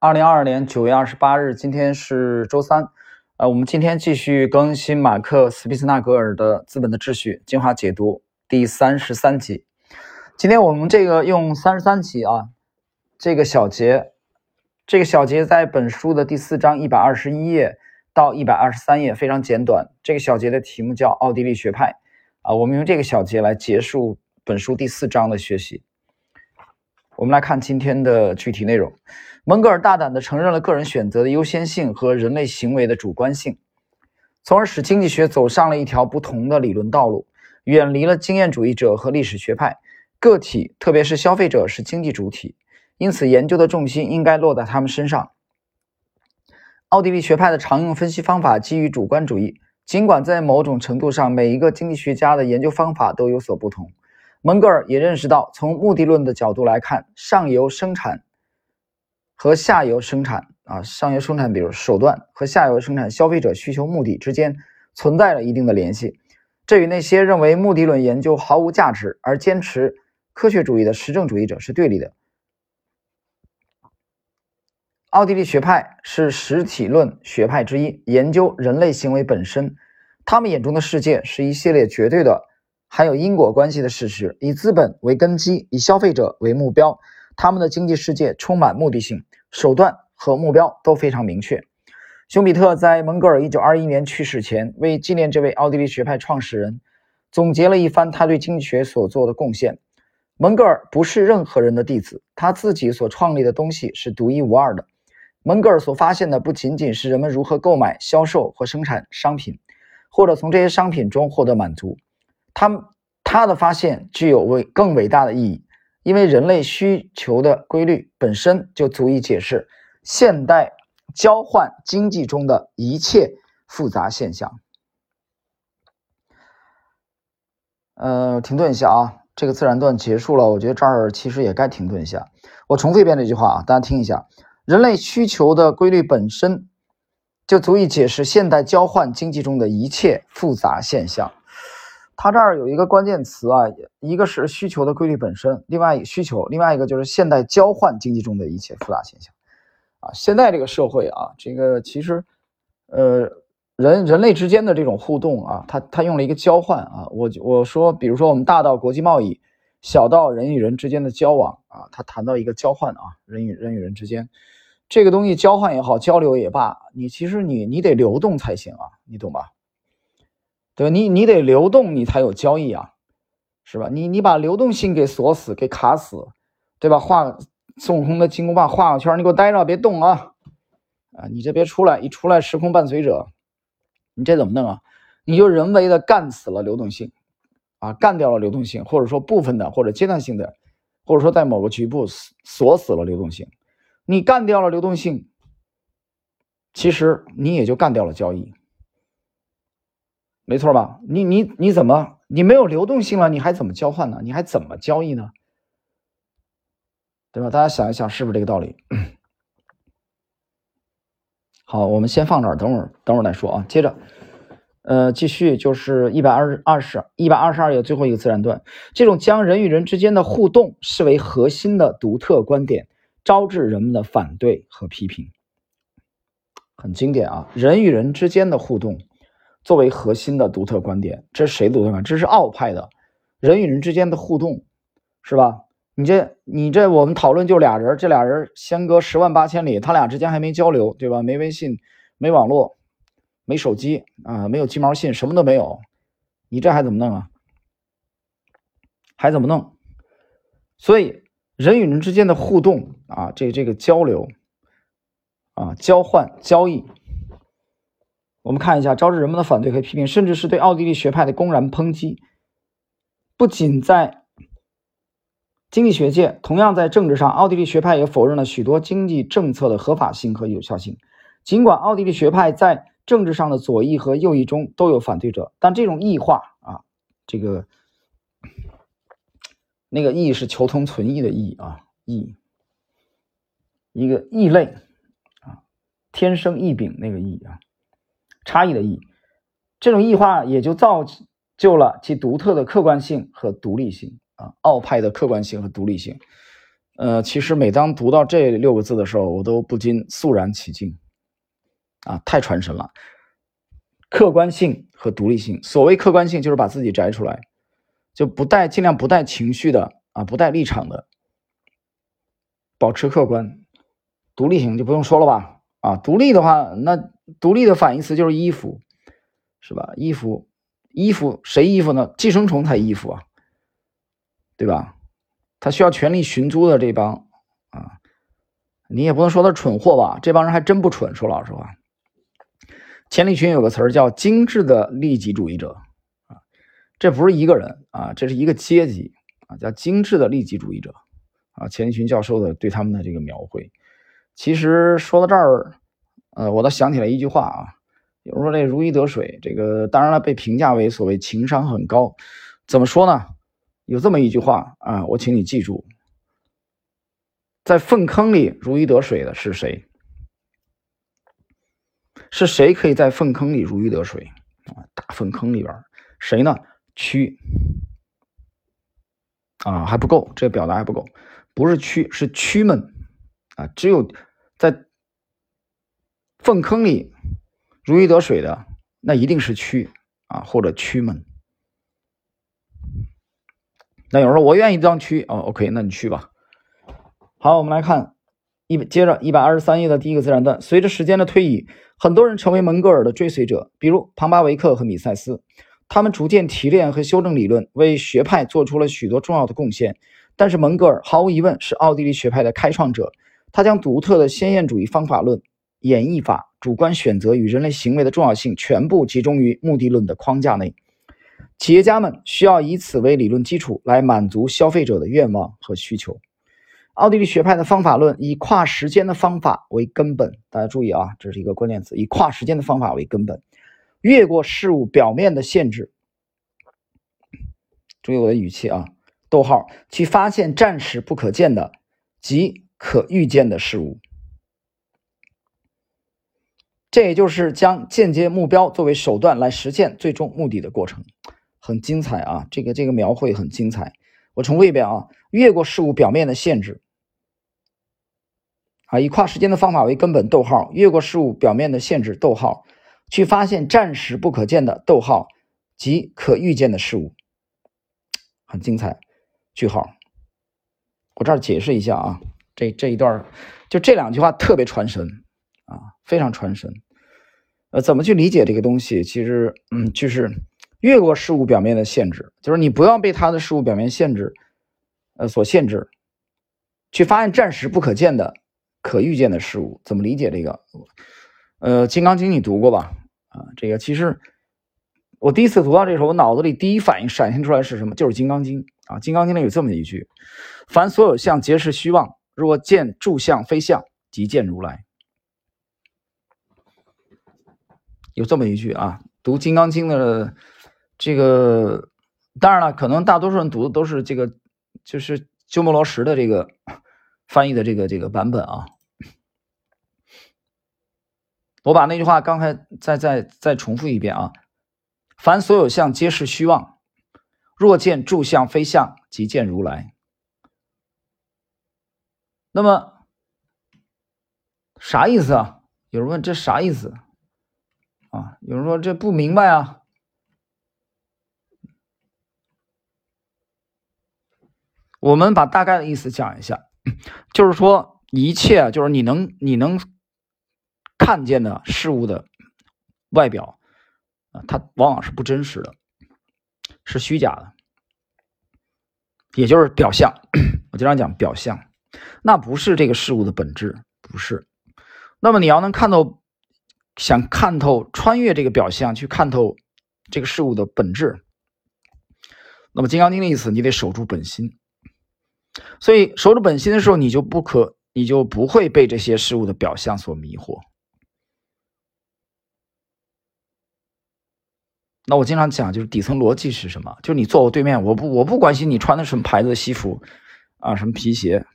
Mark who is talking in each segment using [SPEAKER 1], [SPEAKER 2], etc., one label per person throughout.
[SPEAKER 1] 二零二二年九月二十八日，今天是周三，呃，我们今天继续更新马克·斯皮斯纳格尔的《资本的秩序》精华解读第三十三集。今天我们这个用三十三集啊，这个小节，这个小节在本书的第四章一百二十一页到一百二十三页，非常简短。这个小节的题目叫奥地利学派啊，我们用这个小节来结束本书第四章的学习。我们来看今天的具体内容。蒙格尔大胆地承认了个人选择的优先性和人类行为的主观性，从而使经济学走上了一条不同的理论道路，远离了经验主义者和历史学派。个体，特别是消费者，是经济主体，因此研究的重心应该落在他们身上。奥地利学派的常用分析方法基于主观主义，尽管在某种程度上，每一个经济学家的研究方法都有所不同。蒙格尔也认识到，从目的论的角度来看，上游生产和下游生产啊，上游生产比如手段和下游生产消费者需求目的之间存在着一定的联系。这与那些认为目的论研究毫无价值而坚持科学主义的实证主义者是对立的。奥地利学派是实体论学派之一，研究人类行为本身。他们眼中的世界是一系列绝对的。还有因果关系的事实，以资本为根基，以消费者为目标，他们的经济世界充满目的性，手段和目标都非常明确。熊彼特在蒙格尔1921年去世前，为纪念这位奥地利学派创始人，总结了一番他对经济学所做的贡献。蒙格尔不是任何人的弟子，他自己所创立的东西是独一无二的。蒙格尔所发现的不仅仅是人们如何购买、销售或生产商品，或者从这些商品中获得满足。他他的发现具有伟更伟大的意义，因为人类需求的规律本身就足以解释现代交换经济中的一切复杂现象。呃，停顿一下啊，这个自然段结束了，我觉得这儿其实也该停顿一下。我重复一遍这句话啊，大家听一下：人类需求的规律本身就足以解释现代交换经济中的一切复杂现象。它这儿有一个关键词啊，一个是需求的规律本身，另外需求，另外一个就是现代交换经济中的一切复杂现象，啊，现在这个社会啊，这个其实，呃，人人类之间的这种互动啊，它它用了一个交换啊，我我说，比如说我们大到国际贸易，小到人与人之间的交往啊，他谈到一个交换啊，人与人与人之间，这个东西交换也好，交流也罢，你其实你你得流动才行啊，你懂吧？对吧？你你得流动，你才有交易啊，是吧？你你把流动性给锁死，给卡死，对吧？画孙悟空的金箍棒画个圈，你给我待着，别动啊！啊，你这别出来，一出来时空伴随者，你这怎么弄啊？你就人为的干死了流动性，啊，干掉了流动性，或者说部分的或者阶段性的，或者说在某个局部锁死了流动性。你干掉了流动性，其实你也就干掉了交易。没错吧？你你你怎么你没有流动性了？你还怎么交换呢？你还怎么交易呢？对吧？大家想一想，是不是这个道理？好，我们先放这儿，等会儿等会儿再说啊。接着，呃，继续就是一百二二十一百二十二页最后一个自然段，这种将人与人之间的互动视为核心的独特观点，招致人们的反对和批评。很经典啊，人与人之间的互动。作为核心的独特观点，这是谁独特观？这是奥派的，人与人之间的互动，是吧？你这你这我们讨论就俩人，这俩人相隔十万八千里，他俩之间还没交流，对吧？没微信，没网络，没手机啊，没有鸡毛信，什么都没有，你这还怎么弄啊？还怎么弄？所以人与人之间的互动啊，这这个交流啊，交换交易。我们看一下，招致人们的反对和批评，甚至是对奥地利学派的公然抨击。不仅在经济学界，同样在政治上，奥地利学派也否认了许多经济政策的合法性和有效性。尽管奥地利学派在政治上的左翼和右翼中都有反对者，但这种异化啊，这个那个异是求同存异的异啊，异一个异类啊，天生异禀那个异啊。差异的异，这种异化也就造就了其独特的客观性和独立性啊，奥派的客观性和独立性呃，其实每当读到这六个字的时候，我都不禁肃然起敬，啊，太传神了。客观性和独立性，所谓客观性就是把自己摘出来，就不带尽量不带情绪的啊，不带立场的，保持客观。独立性就不用说了吧，啊，独立的话，那独立的反义词就是依附，是吧？依附，依附谁依附呢？寄生虫才依附啊，对吧？他需要权力寻租的这帮啊，你也不能说他蠢货吧？这帮人还真不蠢。说老实话，钱理群有个词儿叫“精致的利己主义者”啊，这不是一个人啊，这是一个阶级啊，叫精致的利己主义者啊。钱理群教授的对他们的这个描绘，其实说到这儿，呃，我倒想起来一句话啊，有人说这如鱼得水，这个当然了，被评价为所谓情商很高，怎么说呢？有这么一句话啊，我请你记住，在粪坑里如鱼得水的是谁？是谁可以在粪坑里如鱼得水啊？大粪坑里边谁呢？蛆啊还不够，这个表达还不够，不是蛆，是蛆们啊！只有粪坑里如鱼得水的，那一定是蛆啊，或者蛆们。那有人说我愿意当蛆哦，OK，那你去吧。好，我们来看一接着一百二十三页的第一个自然段。随着时间的推移，很多人成为蒙格尔的追随者，比如庞巴维克和米塞斯。他们逐渐提炼和修正理论，为学派做出了许多重要的贡献。但是蒙格尔毫无疑问是奥地利学派的开创者。他将独特的先验主义方法论、演绎法、主观选择与人类行为的重要性全部集中于目的论的框架内。企业家们需要以此为理论基础来满足消费者的愿望和需求。奥地利学派的方法论以跨时间的方法为根本，大家注意啊，这是一个关键词，以跨时间的方法为根本，越过事物表面的限制。注意我的语气啊，逗号，去发现暂时不可见的及可预见的事物。这也就是将间接目标作为手段来实现最终目的的过程。很精彩啊，这个这个描绘很精彩。我重复一遍啊，越过事物表面的限制，啊，以跨时间的方法为根本，逗号，越过事物表面的限制，逗号，去发现暂时不可见的，逗号，及可预见的事物，很精彩，句号。我这儿解释一下啊，这这一段就这两句话特别传神，非常传神。呃，怎么去理解这个东西？其实，嗯，就是。越过事物表面的限制，就是你不要被它的事物表面限制，呃，所限制，去发现暂时不可见的、可预见的事物。怎么理解这个？呃，《金刚经》你读过吧？啊，这个其实我第一次读到这时候，我脑子里第一反应闪现出来是什么？就是《金刚经》啊，《金刚经》里有这么一句：“凡所有相，皆是虚妄。若见诸相非相，即见如来。”有这么一句啊，读《金刚经》的。这个当然了，可能大多数人读的都是这个，就是鸠摩罗什的这个翻译的这个这个版本啊。我把那句话刚才再再再重复一遍啊：凡所有相，皆是虚妄。若见诸相非相，即见如来。那么啥意思啊？有人问这啥意思啊？有人说这不明白啊。我们把大概的意思讲一下，就是说一切就是你能你能看见的事物的外表啊，它往往是不真实的，是虚假的，也就是表象。我经常讲表象，那不是这个事物的本质，不是。那么你要能看到，想看透、穿越这个表象，去看透这个事物的本质，那么《金刚经》的意思，你得守住本心。所以守住本心的时候，你就不可，你就不会被这些事物的表象所迷惑。那我经常讲，就是底层逻辑是什么？就是你坐我对面，我不，我不关心你穿的什么牌子的西服，啊，什么皮鞋，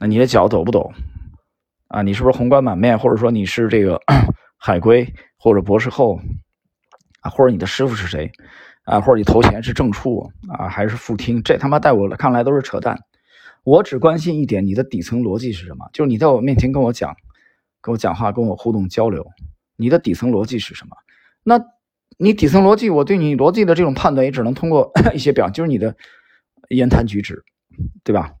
[SPEAKER 1] 那你的脚抖不抖？啊，你是不是红光满面？或者说你是这个 海归或者博士后？啊，或者你的师傅是谁？啊，或者你投钱是正处啊，还是副厅？这他妈在我看来都是扯淡。我只关心一点，你的底层逻辑是什么？就是你在我面前跟我讲，跟我讲话，跟我互动交流，你的底层逻辑是什么？那你底层逻辑，我对你逻辑的这种判断，也只能通过 一些表，就是你的言谈举止，对吧？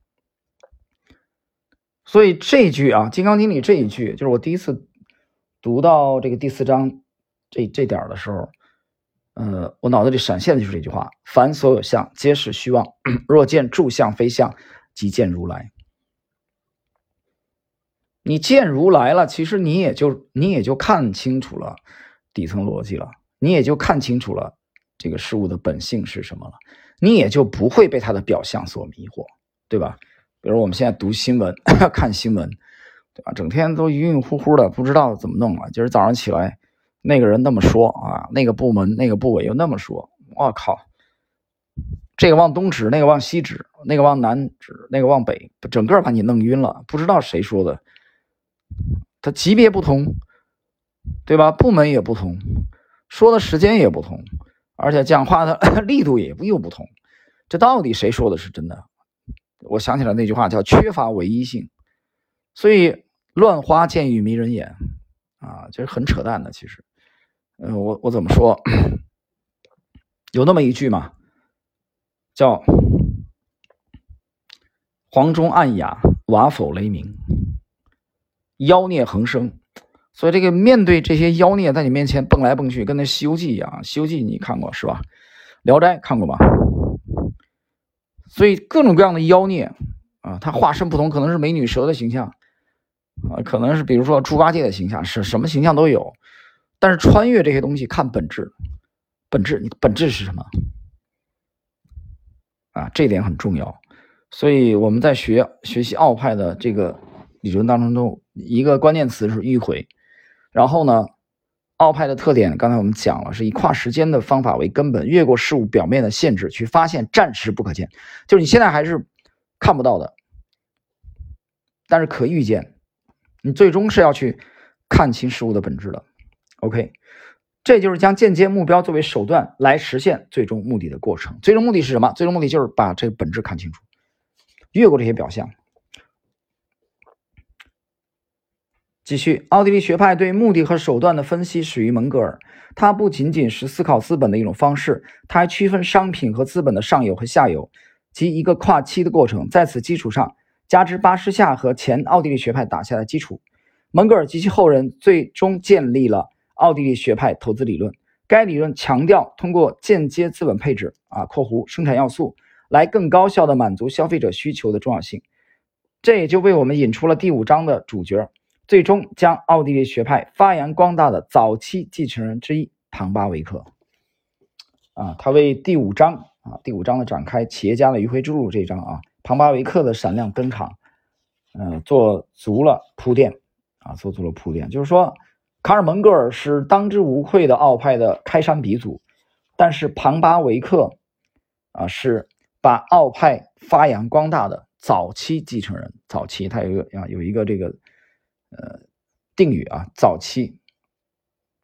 [SPEAKER 1] 所以这一句啊，《金刚经》里这一句，就是我第一次读到这个第四章这这点的时候，呃，我脑子里闪现的就是这句话：凡所有相，皆是虚妄。若见诸相非相，即见如来。你见如来了，其实你也就你也就看清楚了底层逻辑了，你也就看清楚了这个事物的本性是什么了，你也就不会被它的表象所迷惑，对吧？比如我们现在读新闻、看新闻，对吧？整天都晕晕乎乎的，不知道怎么弄了。今儿早上起来，那个人那么说啊，那个部门、那个部委又那么说，我靠！这个往东指，那个往西指，那个往南指，那个往北，整个把你弄晕了，不知道谁说的。他级别不同，对吧？部门也不同，说的时间也不同，而且讲话的 力度也又不同。这到底谁说的是真的？我想起来那句话叫“缺乏唯一性”，所以乱花渐欲迷人眼啊，就是很扯淡的。其实，嗯，我我怎么说？有那么一句嘛，叫“黄钟暗哑，瓦否雷鸣，妖孽横生”。所以这个面对这些妖孽在你面前蹦来蹦去，跟那《西游记》一样，《西游记》你看过是吧？《聊斋》看过吧？所以各种各样的妖孽啊，它化身不同，可能是美女蛇的形象啊，可能是比如说猪八戒的形象，是什么形象都有。但是穿越这些东西看本质，本质你本质是什么啊？这点很重要。所以我们在学学习奥派的这个理论当中，都一个关键词是迂回，然后呢？奥派的特点，刚才我们讲了，是以跨时间的方法为根本，越过事物表面的限制，去发现暂时不可见，就是你现在还是看不到的，但是可预见。你最终是要去看清事物的本质的。OK，这就是将间接目标作为手段来实现最终目的的过程。最终目的是什么？最终目的就是把这个本质看清楚，越过这些表象。继续，奥地利学派对目的和手段的分析始于蒙格尔。他不仅仅是思考资本的一种方式，他还区分商品和资本的上游和下游，及一个跨期的过程。在此基础上，加之巴士夏和前奥地利学派打下的基础，蒙格尔及其后人最终建立了奥地利学派投资理论。该理论强调通过间接资本配置（啊括弧生产要素）来更高效地满足消费者需求的重要性。这也就为我们引出了第五章的主角。最终将奥地利学派发扬光大的早期继承人之一庞巴维克，啊，他为第五章啊第五章的展开企业家的迂回之路这一章啊，庞巴维克的闪亮登场，嗯，做足了铺垫啊，做足了铺垫。就是说，卡尔蒙格尔是当之无愧的奥派的开山鼻祖，但是庞巴维克啊是把奥派发扬光大的早期继承人。早期他有一个啊有一个这个。呃，定语啊，早期，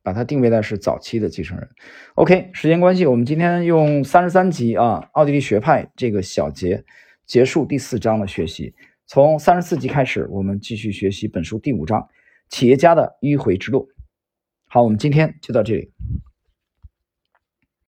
[SPEAKER 1] 把它定位在是早期的继承人。OK，时间关系，我们今天用三十三集啊，奥地利学派这个小节结束第四章的学习。从三十四集开始，我们继续学习本书第五章企业家的迂回之路。好，我们今天就到这里。